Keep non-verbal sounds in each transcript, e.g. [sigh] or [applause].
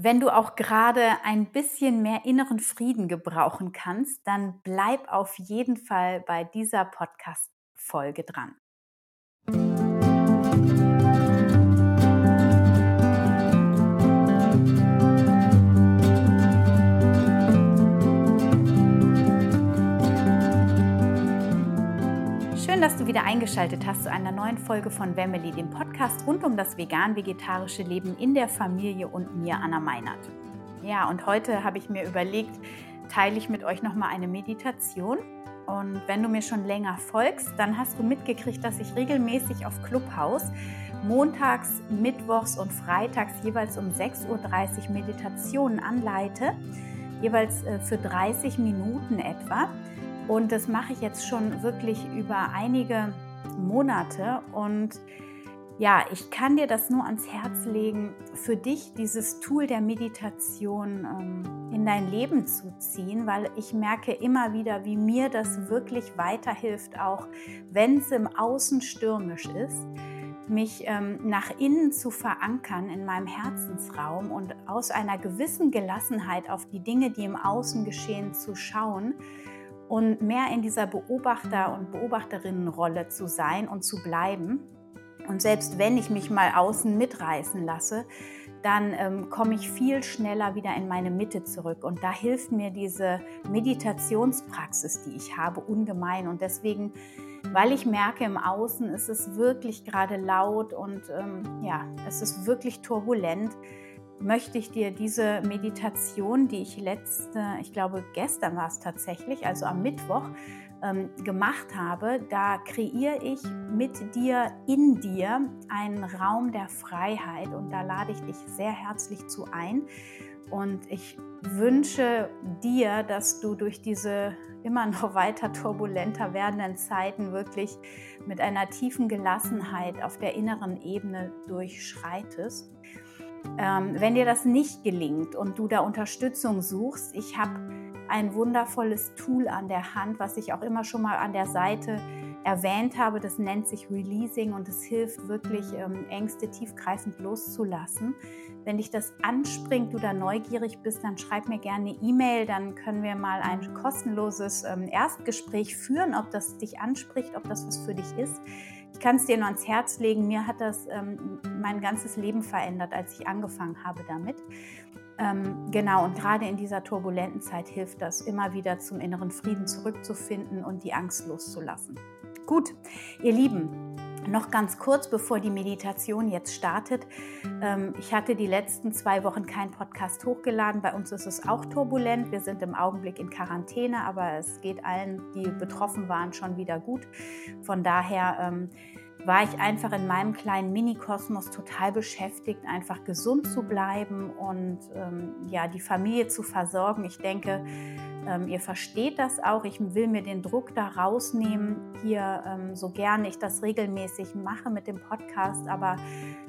Wenn du auch gerade ein bisschen mehr inneren Frieden gebrauchen kannst, dann bleib auf jeden Fall bei dieser Podcast-Folge dran. Schön, dass du wieder eingeschaltet hast zu einer neuen Folge von Family, dem Podcast rund um das vegan-vegetarische Leben in der Familie und mir, Anna Meinert. Ja, und heute habe ich mir überlegt, teile ich mit euch nochmal eine Meditation. Und wenn du mir schon länger folgst, dann hast du mitgekriegt, dass ich regelmäßig auf Clubhouse montags, mittwochs und freitags jeweils um 6.30 Uhr Meditationen anleite, jeweils äh, für 30 Minuten etwa. Und das mache ich jetzt schon wirklich über einige Monate. Und ja, ich kann dir das nur ans Herz legen, für dich dieses Tool der Meditation ähm, in dein Leben zu ziehen, weil ich merke immer wieder, wie mir das wirklich weiterhilft, auch wenn es im Außen stürmisch ist, mich ähm, nach innen zu verankern in meinem Herzensraum und aus einer gewissen Gelassenheit auf die Dinge, die im Außen geschehen, zu schauen und mehr in dieser Beobachter- und Beobachterinnenrolle zu sein und zu bleiben. Und selbst wenn ich mich mal außen mitreißen lasse, dann ähm, komme ich viel schneller wieder in meine Mitte zurück. Und da hilft mir diese Meditationspraxis, die ich habe, ungemein. Und deswegen, weil ich merke, im Außen ist es wirklich gerade laut und ähm, ja, es ist wirklich turbulent, möchte ich dir diese Meditation, die ich letzte, ich glaube gestern war es tatsächlich, also am Mittwoch, ähm, gemacht habe, da kreiere ich mit dir, in dir einen Raum der Freiheit und da lade ich dich sehr herzlich zu ein. Und ich wünsche dir, dass du durch diese immer noch [laughs] weiter turbulenter werdenden Zeiten wirklich mit einer tiefen Gelassenheit auf der inneren Ebene durchschreitest. Ähm, wenn dir das nicht gelingt und du da Unterstützung suchst, ich habe ein wundervolles Tool an der Hand, was ich auch immer schon mal an der Seite erwähnt habe. Das nennt sich Releasing und es hilft wirklich, ähm, Ängste tiefgreifend loszulassen. Wenn dich das anspringt, du da neugierig bist, dann schreib mir gerne eine E-Mail, dann können wir mal ein kostenloses ähm, Erstgespräch führen, ob das dich anspricht, ob das was für dich ist. Ich kann es dir nur ans Herz legen. Mir hat das ähm, mein ganzes Leben verändert, als ich angefangen habe damit. Ähm, genau, und gerade in dieser turbulenten Zeit hilft das, immer wieder zum inneren Frieden zurückzufinden und die Angst loszulassen. Gut, ihr Lieben, noch ganz kurz, bevor die Meditation jetzt startet. Ähm, ich hatte die letzten zwei Wochen keinen Podcast hochgeladen. Bei uns ist es auch turbulent. Wir sind im Augenblick in Quarantäne, aber es geht allen, die betroffen waren, schon wieder gut. Von daher ähm, war ich einfach in meinem kleinen Mini-Kosmos total beschäftigt, einfach gesund zu bleiben und ähm, ja, die Familie zu versorgen. Ich denke, ähm, ihr versteht das auch. Ich will mir den Druck da rausnehmen, hier ähm, so gerne ich das regelmäßig mache mit dem Podcast. Aber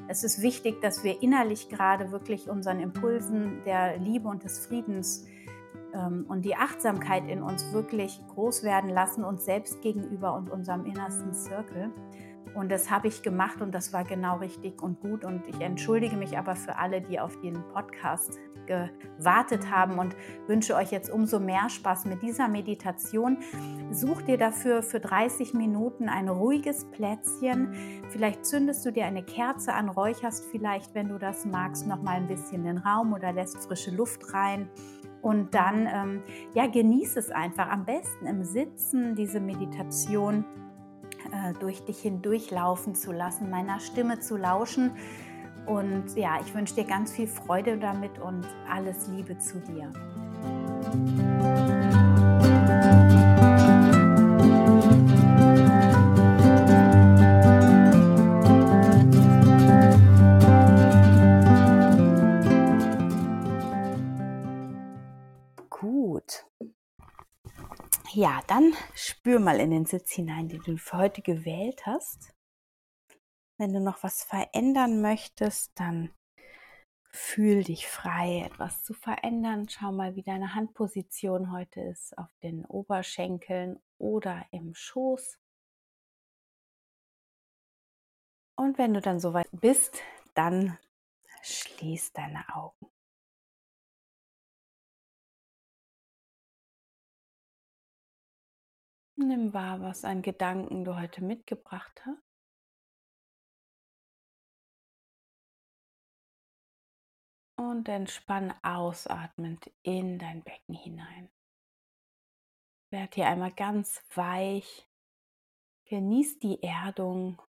es ist wichtig, dass wir innerlich gerade wirklich unseren Impulsen der Liebe und des Friedens ähm, und die Achtsamkeit in uns wirklich groß werden lassen, uns selbst gegenüber und unserem innersten Circle. Und das habe ich gemacht und das war genau richtig und gut. Und ich entschuldige mich aber für alle, die auf den Podcast gewartet haben und wünsche euch jetzt umso mehr Spaß mit dieser Meditation. Such dir dafür für 30 Minuten ein ruhiges Plätzchen. Vielleicht zündest du dir eine Kerze an, räucherst vielleicht, wenn du das magst, noch mal ein bisschen den Raum oder lässt frische Luft rein. Und dann ähm, ja, genieß es einfach am besten im Sitzen, diese Meditation durch dich hindurchlaufen zu lassen, meiner Stimme zu lauschen. Und ja, ich wünsche dir ganz viel Freude damit und alles Liebe zu dir. Ja, dann spür mal in den Sitz hinein, den du für heute gewählt hast. Wenn du noch was verändern möchtest, dann fühl dich frei, etwas zu verändern. Schau mal, wie deine Handposition heute ist, auf den Oberschenkeln oder im Schoß. Und wenn du dann soweit bist, dann schließ deine Augen. Nimm wahr, was an Gedanken du heute mitgebracht hast. Und entspann ausatmend in dein Becken hinein. Werd hier einmal ganz weich. Genieß die Erdung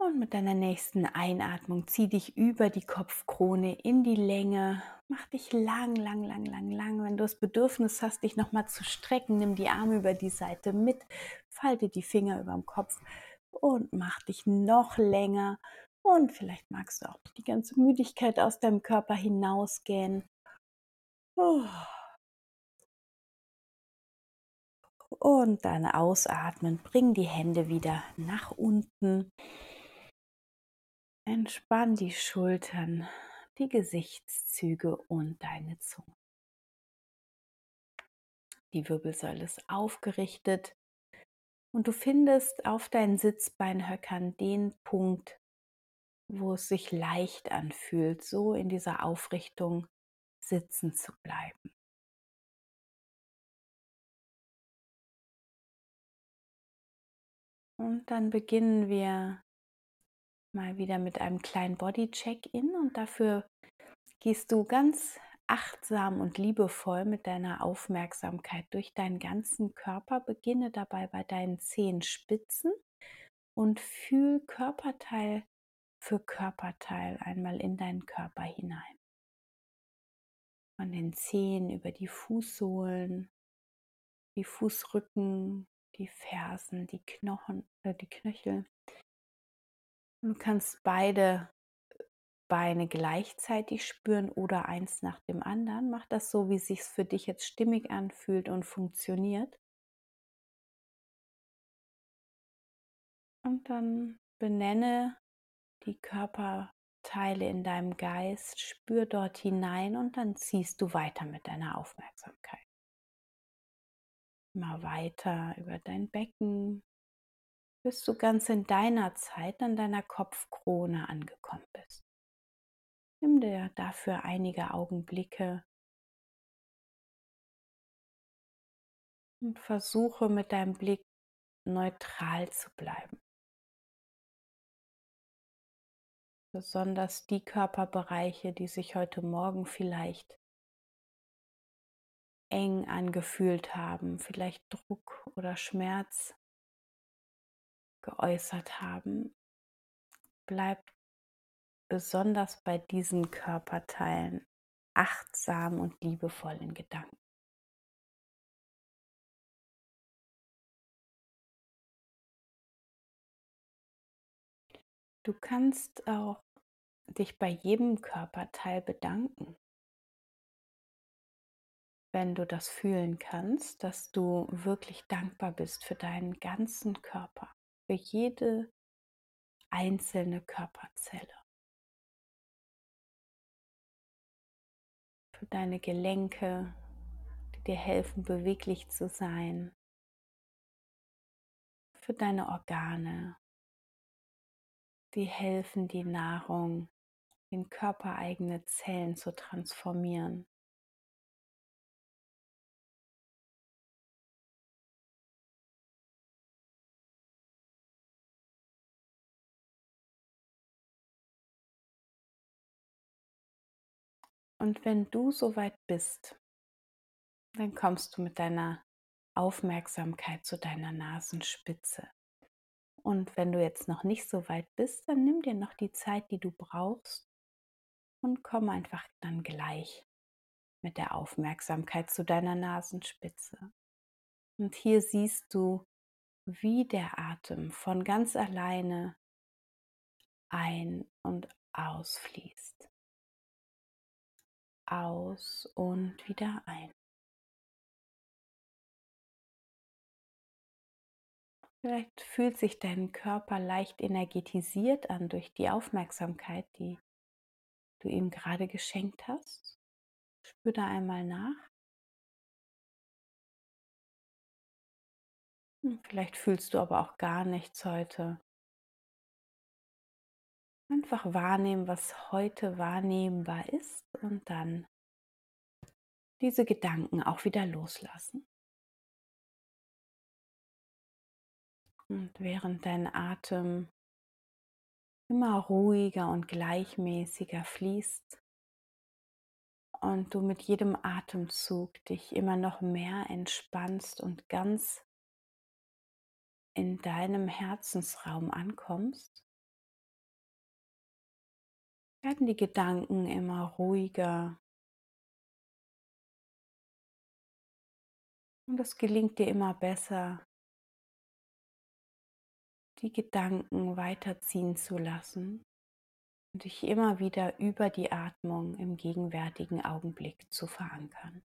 Und mit deiner nächsten Einatmung zieh dich über die Kopfkrone in die Länge. Mach dich lang, lang, lang, lang, lang. Wenn du das Bedürfnis hast, dich nochmal zu strecken, nimm die Arme über die Seite mit, falte die Finger über dem Kopf und mach dich noch länger. Und vielleicht magst du auch die ganze Müdigkeit aus deinem Körper hinausgehen. Und dann ausatmen, bring die Hände wieder nach unten. Entspann die Schultern, die Gesichtszüge und deine Zunge. Die Wirbelsäule ist aufgerichtet und du findest auf deinen Sitzbeinhöckern den Punkt, wo es sich leicht anfühlt, so in dieser Aufrichtung sitzen zu bleiben. Und dann beginnen wir mal wieder mit einem kleinen Body-Check-In und dafür gehst du ganz achtsam und liebevoll mit deiner Aufmerksamkeit durch deinen ganzen Körper. Beginne dabei bei deinen Zehenspitzen und fühl Körperteil für Körperteil einmal in deinen Körper hinein. Von den Zehen über die Fußsohlen, die Fußrücken, die Fersen, die Knochen, äh, die Knöchel, Du kannst beide Beine gleichzeitig spüren oder eins nach dem anderen. Mach das so, wie es sich für dich jetzt stimmig anfühlt und funktioniert. Und dann benenne die Körperteile in deinem Geist, spür dort hinein und dann ziehst du weiter mit deiner Aufmerksamkeit. Immer weiter über dein Becken, bis du ganz in deiner Zeit an deiner Kopfkrone angekommen bist. Nimm dir dafür einige Augenblicke und versuche mit deinem Blick neutral zu bleiben. Besonders die Körperbereiche, die sich heute Morgen vielleicht eng angefühlt haben, vielleicht Druck oder Schmerz geäußert haben, bleibt besonders bei diesen Körperteilen achtsam und liebevoll in Gedanken. Du kannst auch dich bei jedem Körperteil bedanken, wenn du das fühlen kannst, dass du wirklich dankbar bist für deinen ganzen Körper für jede einzelne Körperzelle. Für deine Gelenke, die dir helfen, beweglich zu sein. Für deine Organe, die helfen, die Nahrung in körpereigene Zellen zu transformieren. Und wenn du soweit bist, dann kommst du mit deiner Aufmerksamkeit zu deiner Nasenspitze. Und wenn du jetzt noch nicht so weit bist, dann nimm dir noch die Zeit, die du brauchst und komm einfach dann gleich mit der Aufmerksamkeit zu deiner Nasenspitze. Und hier siehst du, wie der Atem von ganz alleine ein- und ausfließt aus und wieder ein. Vielleicht fühlt sich dein Körper leicht energetisiert an durch die Aufmerksamkeit, die du ihm gerade geschenkt hast. Spür da einmal nach. Hm, vielleicht fühlst du aber auch gar nichts heute. Einfach wahrnehmen, was heute wahrnehmbar ist und dann diese Gedanken auch wieder loslassen. Und während dein Atem immer ruhiger und gleichmäßiger fließt und du mit jedem Atemzug dich immer noch mehr entspannst und ganz in deinem Herzensraum ankommst, werden die Gedanken immer ruhiger und es gelingt dir immer besser, die Gedanken weiterziehen zu lassen und dich immer wieder über die Atmung im gegenwärtigen Augenblick zu verankern.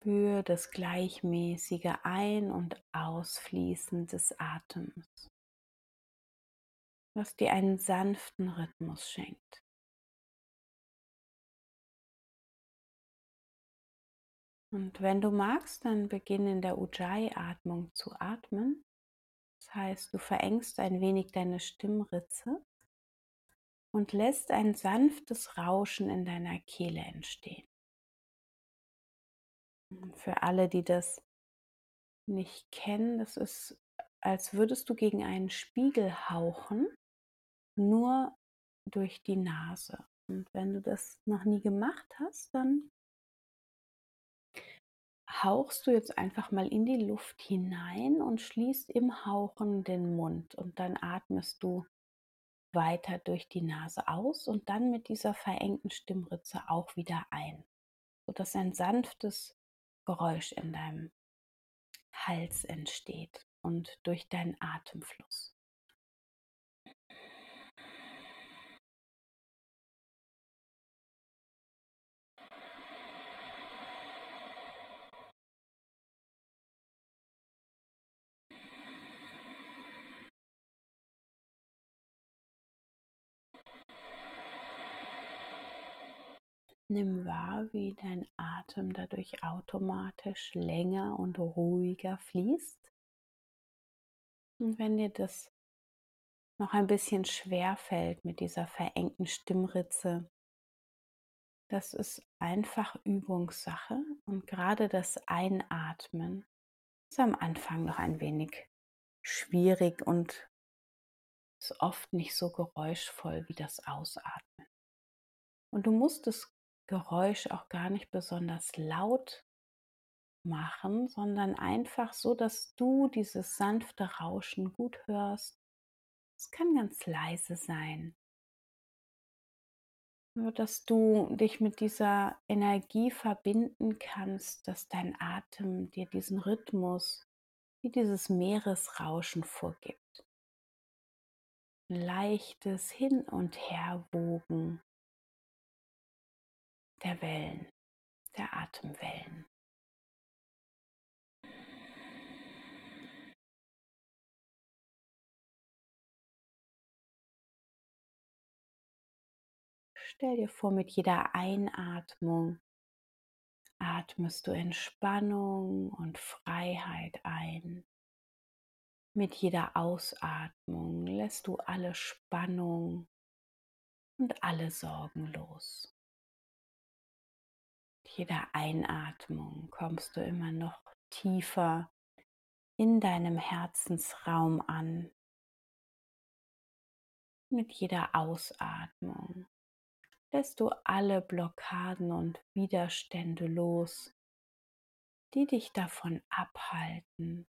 Spür das gleichmäßige Ein- und Ausfließen des Atems was dir einen sanften Rhythmus schenkt. Und wenn du magst, dann beginn in der Ujjayi-Atmung zu atmen. Das heißt, du verengst ein wenig deine Stimmritze und lässt ein sanftes Rauschen in deiner Kehle entstehen. Für alle, die das nicht kennen, das ist, als würdest du gegen einen Spiegel hauchen nur durch die Nase. Und wenn du das noch nie gemacht hast, dann hauchst du jetzt einfach mal in die Luft hinein und schließt im Hauchen den Mund und dann atmest du weiter durch die Nase aus und dann mit dieser verengten Stimmritze auch wieder ein, sodass ein sanftes Geräusch in deinem Hals entsteht und durch deinen Atemfluss. Nimm wahr, wie dein Atem dadurch automatisch länger und ruhiger fließt. Und wenn dir das noch ein bisschen schwer fällt mit dieser verengten Stimmritze, das ist einfach Übungssache und gerade das Einatmen ist am Anfang noch ein wenig schwierig und ist oft nicht so geräuschvoll wie das Ausatmen. Und du musst es Geräusch auch gar nicht besonders laut machen, sondern einfach so, dass du dieses sanfte Rauschen gut hörst. Es kann ganz leise sein. Nur dass du dich mit dieser Energie verbinden kannst, dass dein Atem dir diesen Rhythmus wie dieses Meeresrauschen vorgibt. Leichtes Hin- und Herwogen der Wellen, der Atemwellen. Stell dir vor, mit jeder Einatmung atmest du Entspannung und Freiheit ein. Mit jeder Ausatmung lässt du alle Spannung und alle Sorgen los jeder Einatmung kommst du immer noch tiefer in deinem Herzensraum an. Mit jeder Ausatmung lässt du alle Blockaden und Widerstände los, die dich davon abhalten,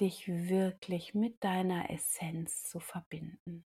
dich wirklich mit deiner Essenz zu verbinden.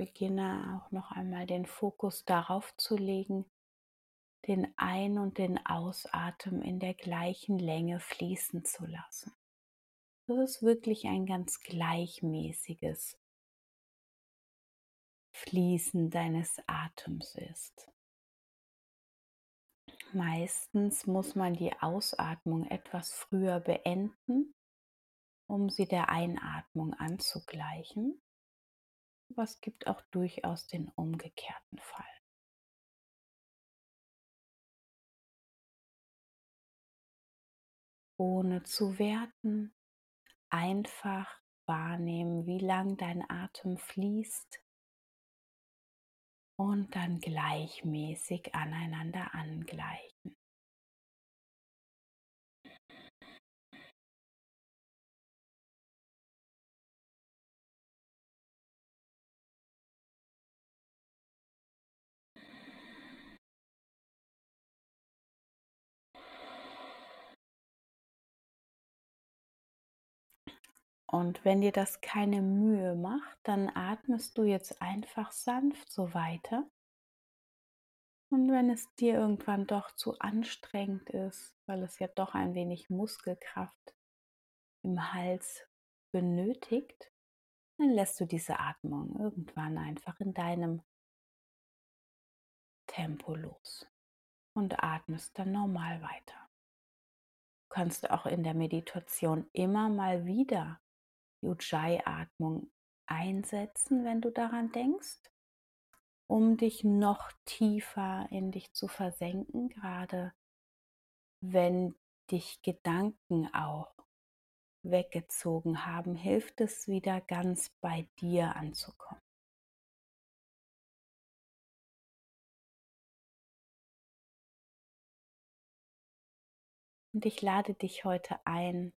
Beginne auch noch einmal den Fokus darauf zu legen, den Ein- und den Ausatmen in der gleichen Länge fließen zu lassen. Dass es wirklich ein ganz gleichmäßiges Fließen deines Atems ist. Meistens muss man die Ausatmung etwas früher beenden, um sie der Einatmung anzugleichen. Aber es gibt auch durchaus den umgekehrten Fall. Ohne zu werten, einfach wahrnehmen, wie lang dein Atem fließt und dann gleichmäßig aneinander angleichen. Und wenn dir das keine Mühe macht, dann atmest du jetzt einfach sanft so weiter. Und wenn es dir irgendwann doch zu anstrengend ist, weil es ja doch ein wenig Muskelkraft im Hals benötigt, dann lässt du diese Atmung irgendwann einfach in deinem Tempo los und atmest dann normal weiter. Du kannst auch in der Meditation immer mal wieder Ujjayi-Atmung einsetzen, wenn du daran denkst, um dich noch tiefer in dich zu versenken, gerade wenn dich Gedanken auch weggezogen haben, hilft es wieder ganz bei dir anzukommen. Und ich lade dich heute ein,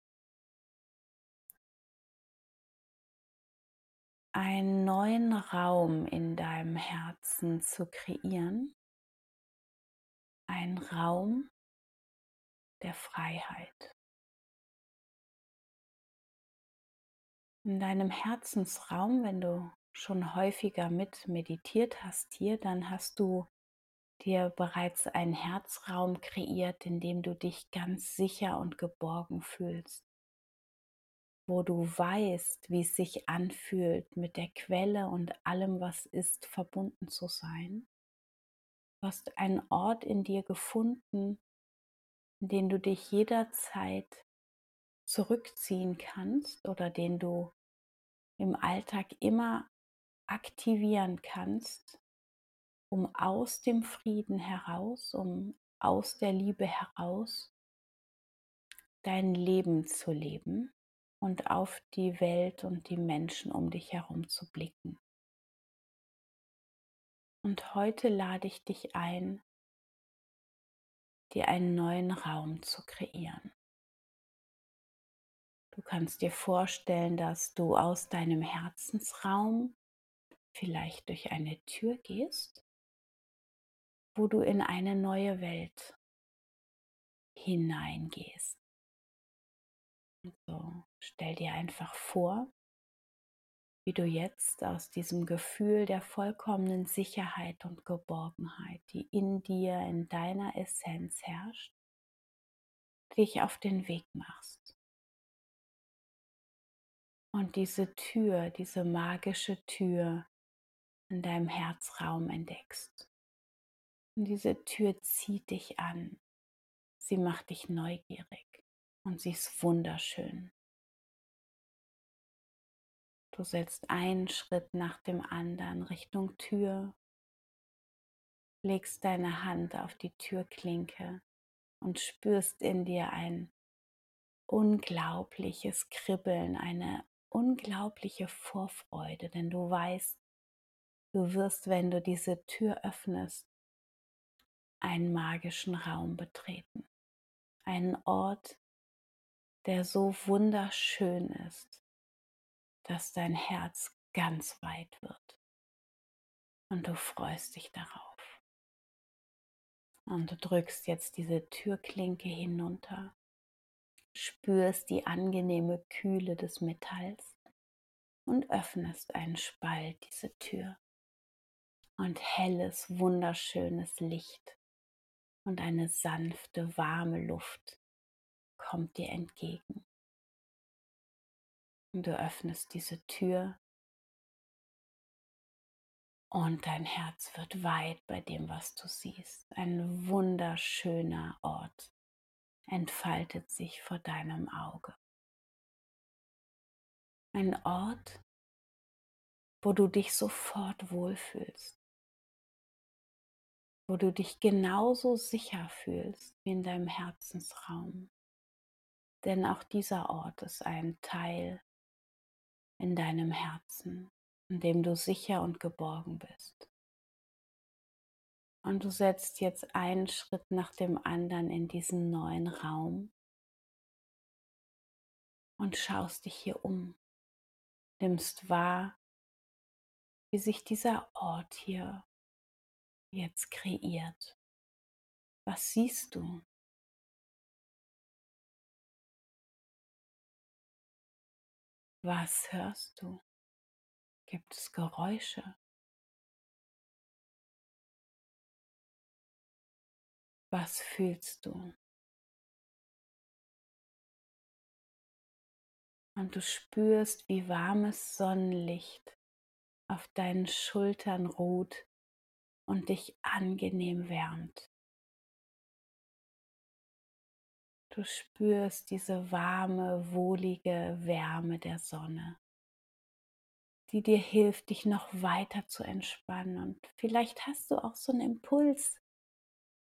einen neuen Raum in deinem Herzen zu kreieren. Ein Raum der Freiheit. In deinem Herzensraum, wenn du schon häufiger mit meditiert hast hier, dann hast du dir bereits einen Herzraum kreiert, in dem du dich ganz sicher und geborgen fühlst wo du weißt, wie es sich anfühlt, mit der Quelle und allem, was ist, verbunden zu sein. Du hast einen Ort in dir gefunden, in den du dich jederzeit zurückziehen kannst oder den du im Alltag immer aktivieren kannst, um aus dem Frieden heraus, um aus der Liebe heraus dein Leben zu leben und auf die Welt und die Menschen um dich herum zu blicken. Und heute lade ich dich ein, dir einen neuen Raum zu kreieren. Du kannst dir vorstellen, dass du aus deinem Herzensraum vielleicht durch eine Tür gehst, wo du in eine neue Welt hineingehst. So, stell dir einfach vor, wie du jetzt aus diesem Gefühl der vollkommenen Sicherheit und Geborgenheit, die in dir, in deiner Essenz herrscht, dich auf den Weg machst. Und diese Tür, diese magische Tür in deinem Herzraum entdeckst. Und diese Tür zieht dich an. Sie macht dich neugierig und sie ist wunderschön. Du setzt einen Schritt nach dem anderen Richtung Tür, legst deine Hand auf die Türklinke und spürst in dir ein unglaubliches Kribbeln, eine unglaubliche Vorfreude, denn du weißt, du wirst, wenn du diese Tür öffnest, einen magischen Raum betreten, einen Ort, der so wunderschön ist, dass dein Herz ganz weit wird. Und du freust dich darauf. Und du drückst jetzt diese Türklinke hinunter, spürst die angenehme Kühle des Metalls und öffnest einen Spalt diese Tür. Und helles, wunderschönes Licht und eine sanfte, warme Luft kommt dir entgegen. Du öffnest diese Tür und dein Herz wird weit bei dem, was du siehst. Ein wunderschöner Ort entfaltet sich vor deinem Auge. Ein Ort, wo du dich sofort wohlfühlst, wo du dich genauso sicher fühlst wie in deinem Herzensraum. Denn auch dieser Ort ist ein Teil in deinem Herzen, in dem du sicher und geborgen bist. Und du setzt jetzt einen Schritt nach dem anderen in diesen neuen Raum und schaust dich hier um, nimmst wahr, wie sich dieser Ort hier jetzt kreiert. Was siehst du? Was hörst du? Gibt es Geräusche? Was fühlst du? Und du spürst, wie warmes Sonnenlicht auf deinen Schultern ruht und dich angenehm wärmt. Du spürst diese warme, wohlige Wärme der Sonne, die dir hilft, dich noch weiter zu entspannen. Und vielleicht hast du auch so einen Impuls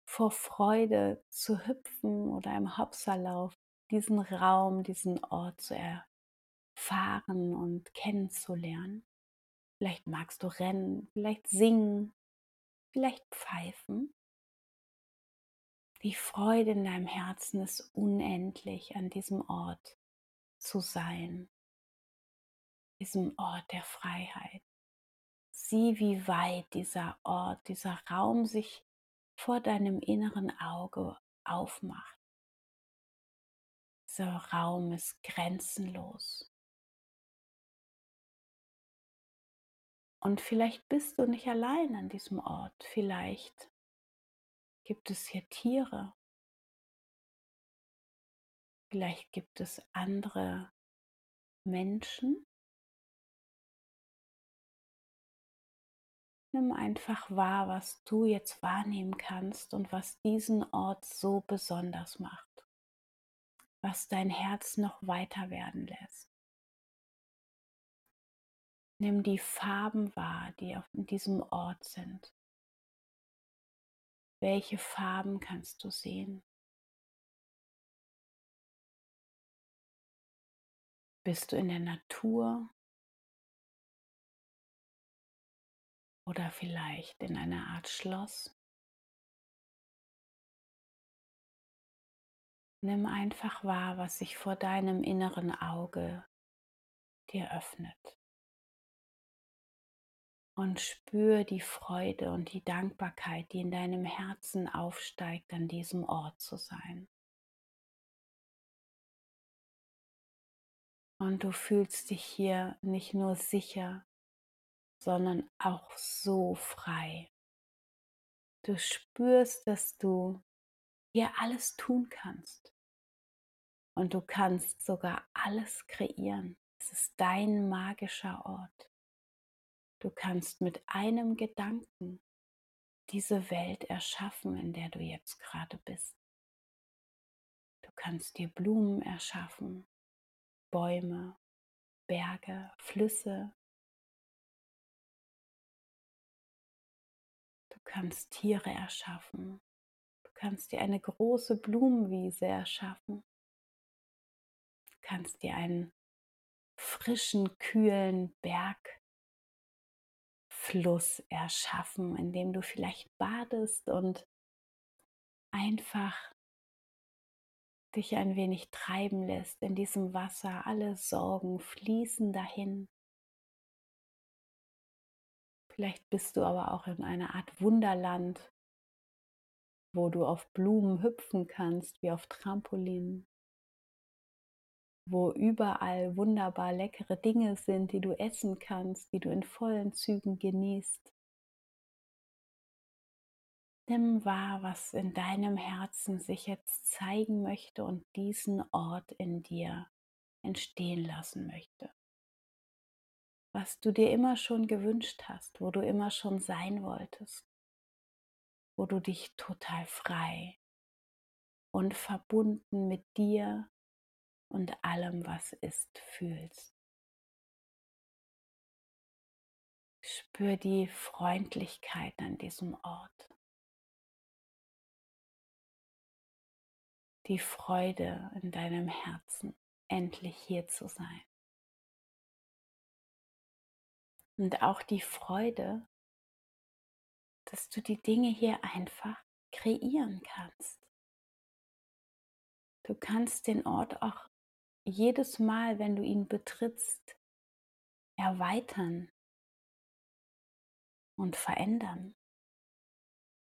vor Freude zu hüpfen oder im Hopserlauf, diesen Raum, diesen Ort zu erfahren und kennenzulernen. Vielleicht magst du rennen, vielleicht singen, vielleicht pfeifen. Die Freude in deinem Herzen ist unendlich, an diesem Ort zu sein, diesem Ort der Freiheit. Sieh, wie weit dieser Ort, dieser Raum sich vor deinem inneren Auge aufmacht. Dieser Raum ist grenzenlos. Und vielleicht bist du nicht allein an diesem Ort. Vielleicht gibt es hier Tiere. Vielleicht gibt es andere Menschen. Nimm einfach wahr, was du jetzt wahrnehmen kannst und was diesen Ort so besonders macht, was dein Herz noch weiter werden lässt. Nimm die Farben wahr, die auf diesem Ort sind. Welche Farben kannst du sehen? Bist du in der Natur oder vielleicht in einer Art Schloss? Nimm einfach wahr, was sich vor deinem inneren Auge dir öffnet und spür die Freude und die Dankbarkeit, die in deinem Herzen aufsteigt, an diesem Ort zu sein. Und du fühlst dich hier nicht nur sicher, sondern auch so frei. Du spürst, dass du hier alles tun kannst. Und du kannst sogar alles kreieren. Es ist dein magischer Ort. Du kannst mit einem Gedanken diese Welt erschaffen, in der du jetzt gerade bist. Du kannst dir Blumen erschaffen, Bäume, Berge, Flüsse. Du kannst Tiere erschaffen. Du kannst dir eine große Blumenwiese erschaffen. Du kannst dir einen frischen, kühlen Berg Fluss erschaffen, in dem du vielleicht badest und einfach dich ein wenig treiben lässt in diesem Wasser. Alle Sorgen fließen dahin. Vielleicht bist du aber auch in einer Art Wunderland, wo du auf Blumen hüpfen kannst, wie auf Trampolinen wo überall wunderbar leckere Dinge sind, die du essen kannst, die du in vollen Zügen genießt. nimm wahr, was in deinem Herzen sich jetzt zeigen möchte und diesen Ort in dir entstehen lassen möchte. Was du dir immer schon gewünscht hast, wo du immer schon sein wolltest, wo du dich total frei und verbunden mit dir und allem, was ist, fühlst. Spür die Freundlichkeit an diesem Ort. Die Freude in deinem Herzen, endlich hier zu sein. Und auch die Freude, dass du die Dinge hier einfach kreieren kannst. Du kannst den Ort auch jedes Mal, wenn du ihn betrittst, erweitern und verändern.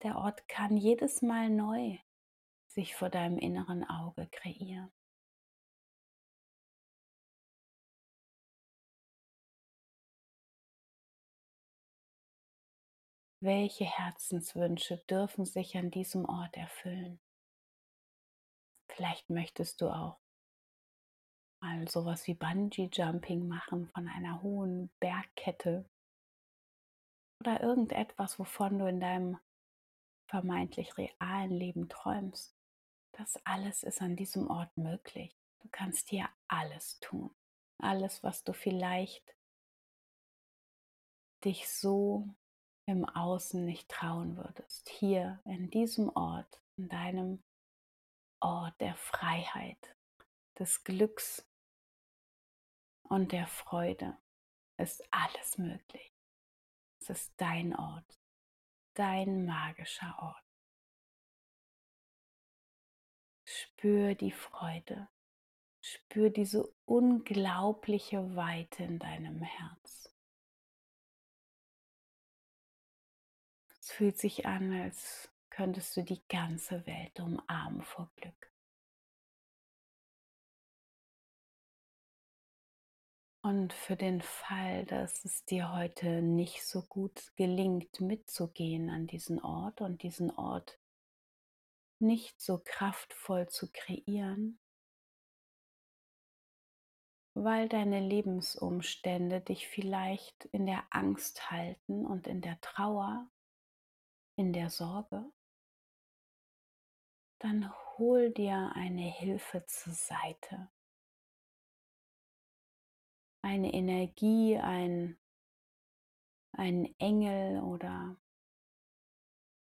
Der Ort kann jedes Mal neu sich vor deinem inneren Auge kreieren. Welche Herzenswünsche dürfen sich an diesem Ort erfüllen? Vielleicht möchtest du auch mal sowas wie Bungee Jumping machen von einer hohen Bergkette oder irgendetwas, wovon du in deinem vermeintlich realen Leben träumst. Das alles ist an diesem Ort möglich. Du kannst hier alles tun. Alles, was du vielleicht dich so im Außen nicht trauen würdest. Hier in diesem Ort, in deinem Ort der Freiheit, des Glücks und der Freude ist alles möglich. Es ist dein Ort, dein magischer Ort. Spür die Freude, spür diese unglaubliche Weite in deinem Herz. Es fühlt sich an, als könntest du die ganze Welt umarmen vor Glück. Und für den Fall, dass es dir heute nicht so gut gelingt, mitzugehen an diesen Ort und diesen Ort nicht so kraftvoll zu kreieren, weil deine Lebensumstände dich vielleicht in der Angst halten und in der Trauer, in der Sorge, dann hol dir eine Hilfe zur Seite eine Energie, ein, ein Engel oder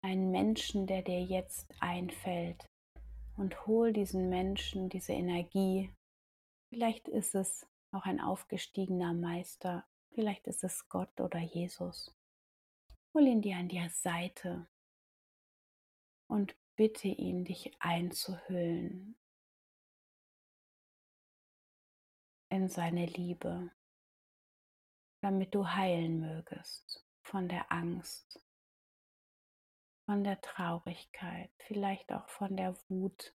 einen Menschen, der dir jetzt einfällt und hol diesen Menschen, diese Energie. Vielleicht ist es auch ein aufgestiegener Meister, vielleicht ist es Gott oder Jesus. Hol ihn dir an die Seite und bitte ihn, dich einzuhüllen in seine Liebe, damit du heilen mögest von der Angst, von der Traurigkeit, vielleicht auch von der Wut,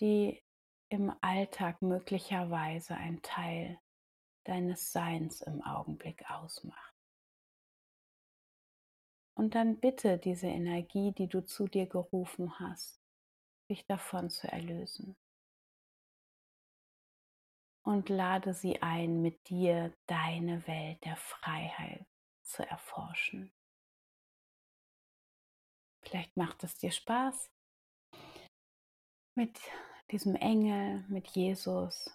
die im Alltag möglicherweise ein Teil deines Seins im Augenblick ausmacht. Und dann bitte diese Energie, die du zu dir gerufen hast, dich davon zu erlösen und lade sie ein, mit dir deine Welt der Freiheit zu erforschen. Vielleicht macht es dir Spaß mit diesem Engel, mit Jesus,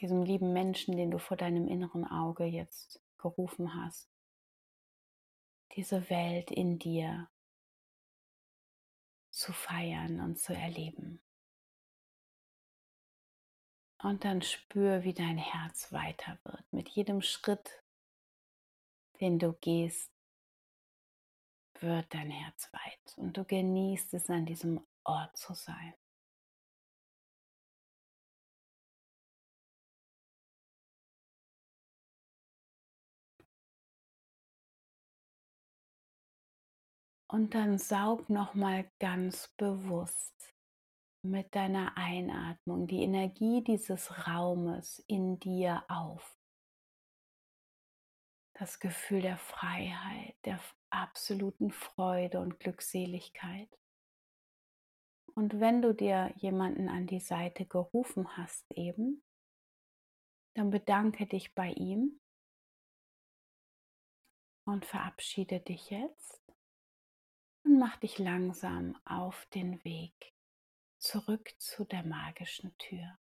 diesem lieben Menschen, den du vor deinem inneren Auge jetzt gerufen hast, diese Welt in dir zu feiern und zu erleben. Und dann spür, wie dein Herz weiter wird. Mit jedem Schritt, den du gehst, wird dein Herz weit. Und du genießt es, an diesem Ort zu sein. Und dann saug noch mal ganz bewusst mit deiner Einatmung die Energie dieses Raumes in dir auf. das Gefühl der Freiheit, der absoluten Freude und Glückseligkeit. Und wenn du dir jemanden an die Seite gerufen hast eben, dann bedanke dich bei ihm und verabschiede dich jetzt und mach dich langsam auf den Weg zurück zu der magischen Tür.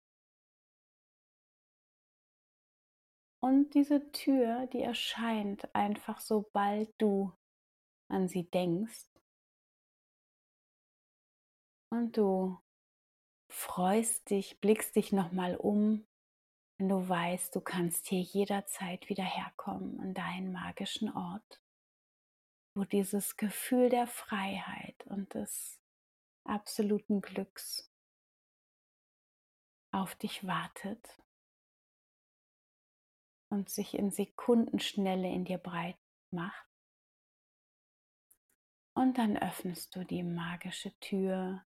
Und diese Tür, die erscheint einfach sobald du an sie denkst. Und du freust dich, blickst dich nochmal um, wenn du weißt, du kannst hier jederzeit wieder herkommen an deinen magischen Ort, wo dieses Gefühl der Freiheit und des absoluten Glücks auf dich wartet und sich in Sekundenschnelle in dir breit macht. Und dann öffnest du die magische Tür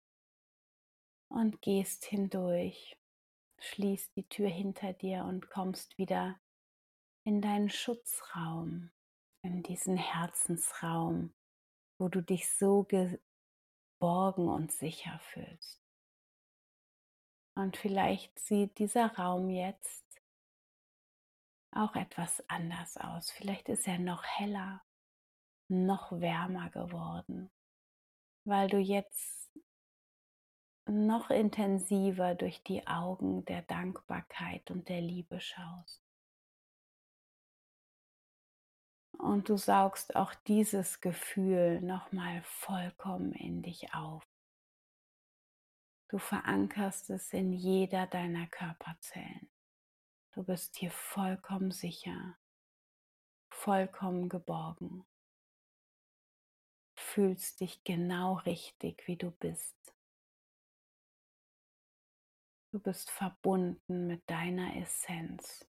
und gehst hindurch, schließt die Tür hinter dir und kommst wieder in deinen Schutzraum, in diesen Herzensraum, wo du dich so geborgen und sicher fühlst. Und vielleicht sieht dieser Raum jetzt auch etwas anders aus. Vielleicht ist er noch heller, noch wärmer geworden, weil du jetzt noch intensiver durch die Augen der Dankbarkeit und der Liebe schaust. Und du saugst auch dieses Gefühl nochmal vollkommen in dich auf. Du verankerst es in jeder deiner Körperzellen. Du bist hier vollkommen sicher, vollkommen geborgen. Fühlst dich genau richtig, wie du bist. Du bist verbunden mit deiner Essenz,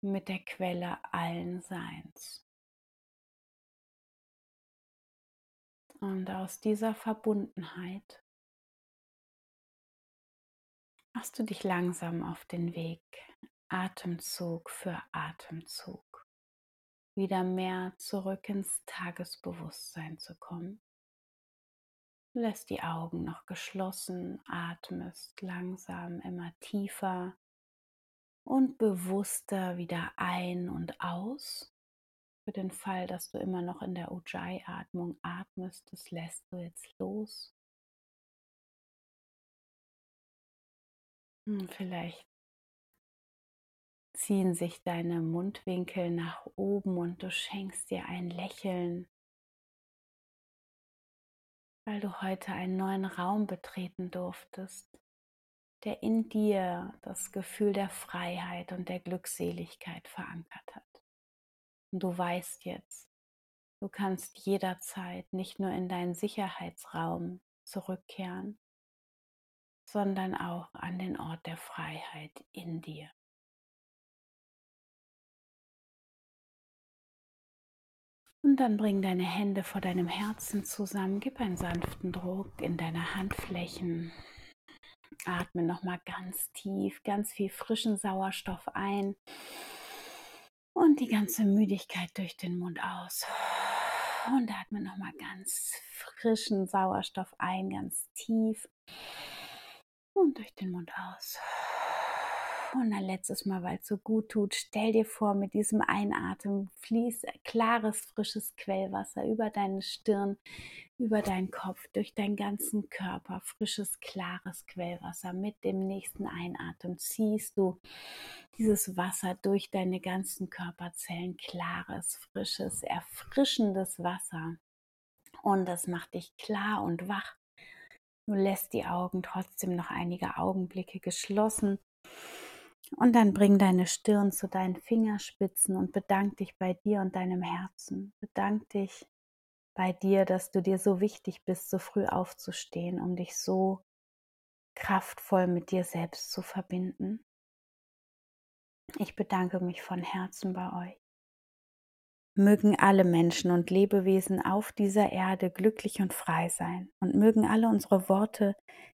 mit der Quelle allen Seins. Und aus dieser Verbundenheit machst du dich langsam auf den Weg Atemzug für Atemzug wieder mehr zurück ins Tagesbewusstsein zu kommen. Lässt die Augen noch geschlossen, atmest langsam immer tiefer und bewusster wieder ein und aus. Für den Fall, dass du immer noch in der Ujjayi-Atmung atmest, das lässt du jetzt los. Hm, vielleicht ziehen sich deine Mundwinkel nach oben und du schenkst dir ein Lächeln, weil du heute einen neuen Raum betreten durftest, der in dir das Gefühl der Freiheit und der Glückseligkeit verankert hat. Und du weißt jetzt, du kannst jederzeit nicht nur in deinen Sicherheitsraum zurückkehren, sondern auch an den Ort der Freiheit in dir. Und dann bring deine Hände vor deinem Herzen zusammen, gib einen sanften Druck in deine Handflächen. Atme nochmal ganz tief, ganz viel frischen Sauerstoff ein und die ganze Müdigkeit durch den Mund aus. Und atme nochmal ganz frischen Sauerstoff ein, ganz tief und durch den Mund aus. Und ein letztes Mal, weil es so gut tut, stell dir vor, mit diesem Einatmen fließt klares, frisches Quellwasser über deine Stirn, über deinen Kopf, durch deinen ganzen Körper. Frisches, klares Quellwasser. Mit dem nächsten Einatmen ziehst du dieses Wasser durch deine ganzen Körperzellen. Klares, frisches, erfrischendes Wasser. Und das macht dich klar und wach. Du lässt die Augen trotzdem noch einige Augenblicke geschlossen und dann bring deine Stirn zu deinen Fingerspitzen und bedank dich bei dir und deinem Herzen. Bedank dich bei dir, dass du dir so wichtig bist, so früh aufzustehen, um dich so kraftvoll mit dir selbst zu verbinden. Ich bedanke mich von Herzen bei euch. Mögen alle Menschen und Lebewesen auf dieser Erde glücklich und frei sein und mögen alle unsere Worte,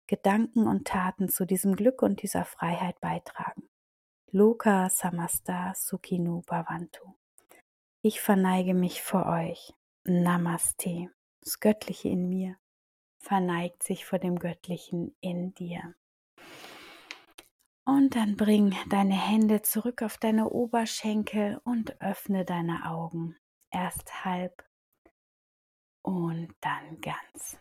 Gedanken und Taten zu diesem Glück und dieser Freiheit beitragen. Loka Samasta Sukhinu Bhavantu. Ich verneige mich vor euch. Namaste. Das Göttliche in mir verneigt sich vor dem Göttlichen in dir. Und dann bring deine Hände zurück auf deine Oberschenkel und öffne deine Augen. Erst halb und dann ganz.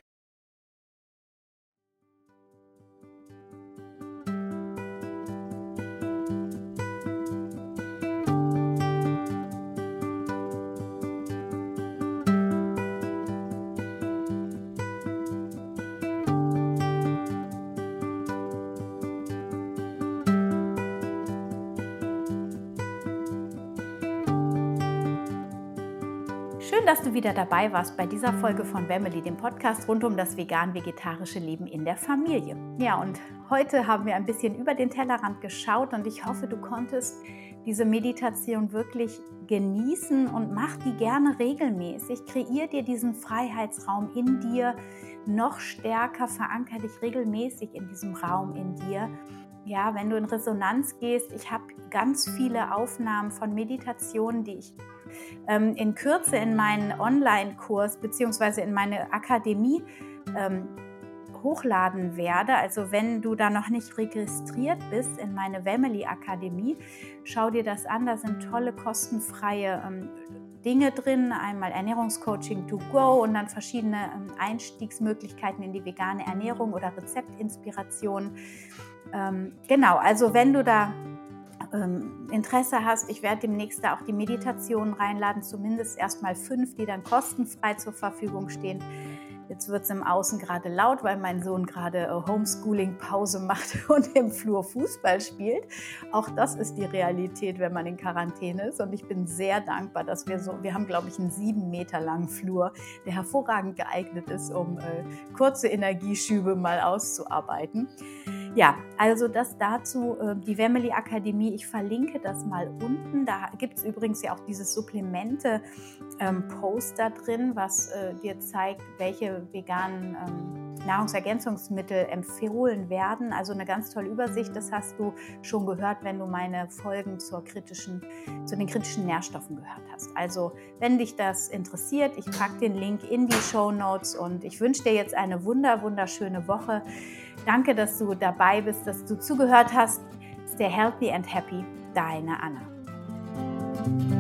Schön, dass du wieder dabei warst bei dieser Folge von Family, dem Podcast rund um das vegan-vegetarische Leben in der Familie. Ja, und heute haben wir ein bisschen über den Tellerrand geschaut und ich hoffe, du konntest diese Meditation wirklich genießen und mach die gerne regelmäßig. Kreier dir diesen Freiheitsraum in dir noch stärker, veranker dich regelmäßig in diesem Raum in dir. Ja, wenn du in Resonanz gehst, ich habe ganz viele Aufnahmen von Meditationen, die ich ähm, in Kürze in meinen Online-Kurs bzw. in meine Akademie ähm, hochladen werde. Also wenn du da noch nicht registriert bist in meine Family Akademie, schau dir das an. Da sind tolle kostenfreie ähm, Dinge drin. Einmal Ernährungscoaching to go und dann verschiedene ähm, Einstiegsmöglichkeiten in die vegane Ernährung oder Rezeptinspiration. Ähm, genau, also wenn du da ähm, Interesse hast, ich werde demnächst da auch die Meditationen reinladen, zumindest erstmal fünf, die dann kostenfrei zur Verfügung stehen. Jetzt wird es im Außen gerade laut, weil mein Sohn gerade äh, Homeschooling-Pause macht [laughs] und im Flur Fußball spielt. Auch das ist die Realität, wenn man in Quarantäne ist. Und ich bin sehr dankbar, dass wir so, wir haben, glaube ich, einen sieben Meter langen Flur, der hervorragend geeignet ist, um äh, kurze Energieschübe mal auszuarbeiten. Ja, also das dazu, äh, die Family Akademie, ich verlinke das mal unten. Da gibt es übrigens ja auch dieses Supplemente-Poster ähm, drin, was äh, dir zeigt, welche veganen ähm, Nahrungsergänzungsmittel empfohlen werden. Also eine ganz tolle Übersicht. Das hast du schon gehört, wenn du meine Folgen zur kritischen, zu den kritischen Nährstoffen gehört hast. Also wenn dich das interessiert, ich packe den Link in die Show Notes und ich wünsche dir jetzt eine wunder, wunderschöne Woche. Danke, dass du dabei bist, dass du zugehört hast. Stay healthy and happy, deine Anna.